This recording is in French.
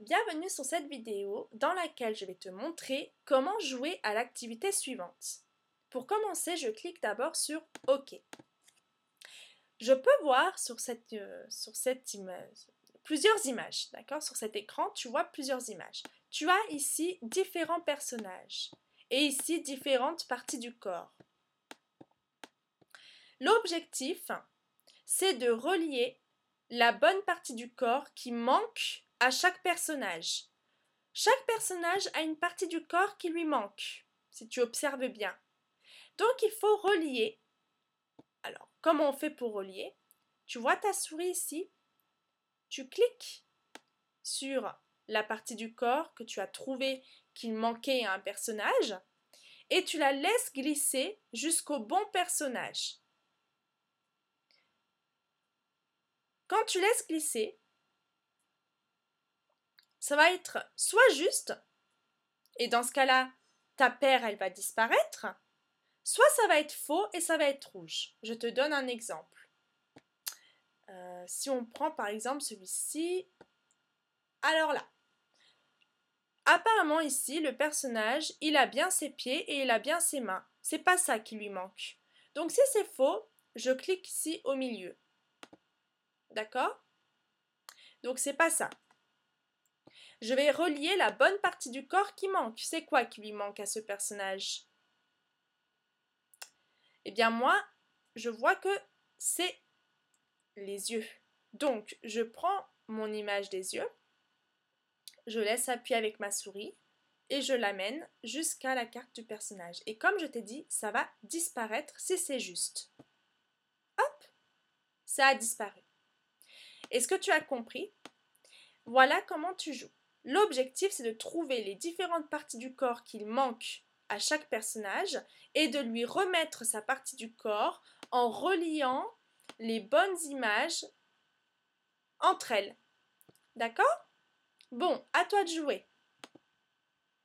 Bienvenue sur cette vidéo dans laquelle je vais te montrer comment jouer à l'activité suivante. Pour commencer, je clique d'abord sur OK. Je peux voir sur cette, euh, sur cette image plusieurs images, d'accord? Sur cet écran, tu vois plusieurs images. Tu as ici différents personnages et ici différentes parties du corps. L'objectif, c'est de relier la bonne partie du corps qui manque à chaque personnage. Chaque personnage a une partie du corps qui lui manque, si tu observes bien. Donc il faut relier. Alors, comment on fait pour relier? Tu vois ta souris ici? Tu cliques sur la partie du corps que tu as trouvé qu'il manquait à un personnage et tu la laisses glisser jusqu'au bon personnage. Quand tu laisses glisser, ça va être soit juste, et dans ce cas-là, ta paire, elle va disparaître, soit ça va être faux et ça va être rouge. Je te donne un exemple. Euh, si on prend par exemple celui-ci, alors là, apparemment ici, le personnage, il a bien ses pieds et il a bien ses mains. C'est pas ça qui lui manque. Donc si c'est faux, je clique ici au milieu. D'accord? Donc c'est pas ça je vais relier la bonne partie du corps qui manque. C'est quoi qui lui manque à ce personnage? Eh bien moi, je vois que c'est les yeux. Donc, je prends mon image des yeux, je laisse appuyer avec ma souris et je l'amène jusqu'à la carte du personnage. Et comme je t'ai dit, ça va disparaître si c'est juste. Hop, ça a disparu. Est-ce que tu as compris? Voilà comment tu joues. L'objectif, c'est de trouver les différentes parties du corps qu'il manque à chaque personnage et de lui remettre sa partie du corps en reliant les bonnes images entre elles. D'accord? Bon, à toi de jouer.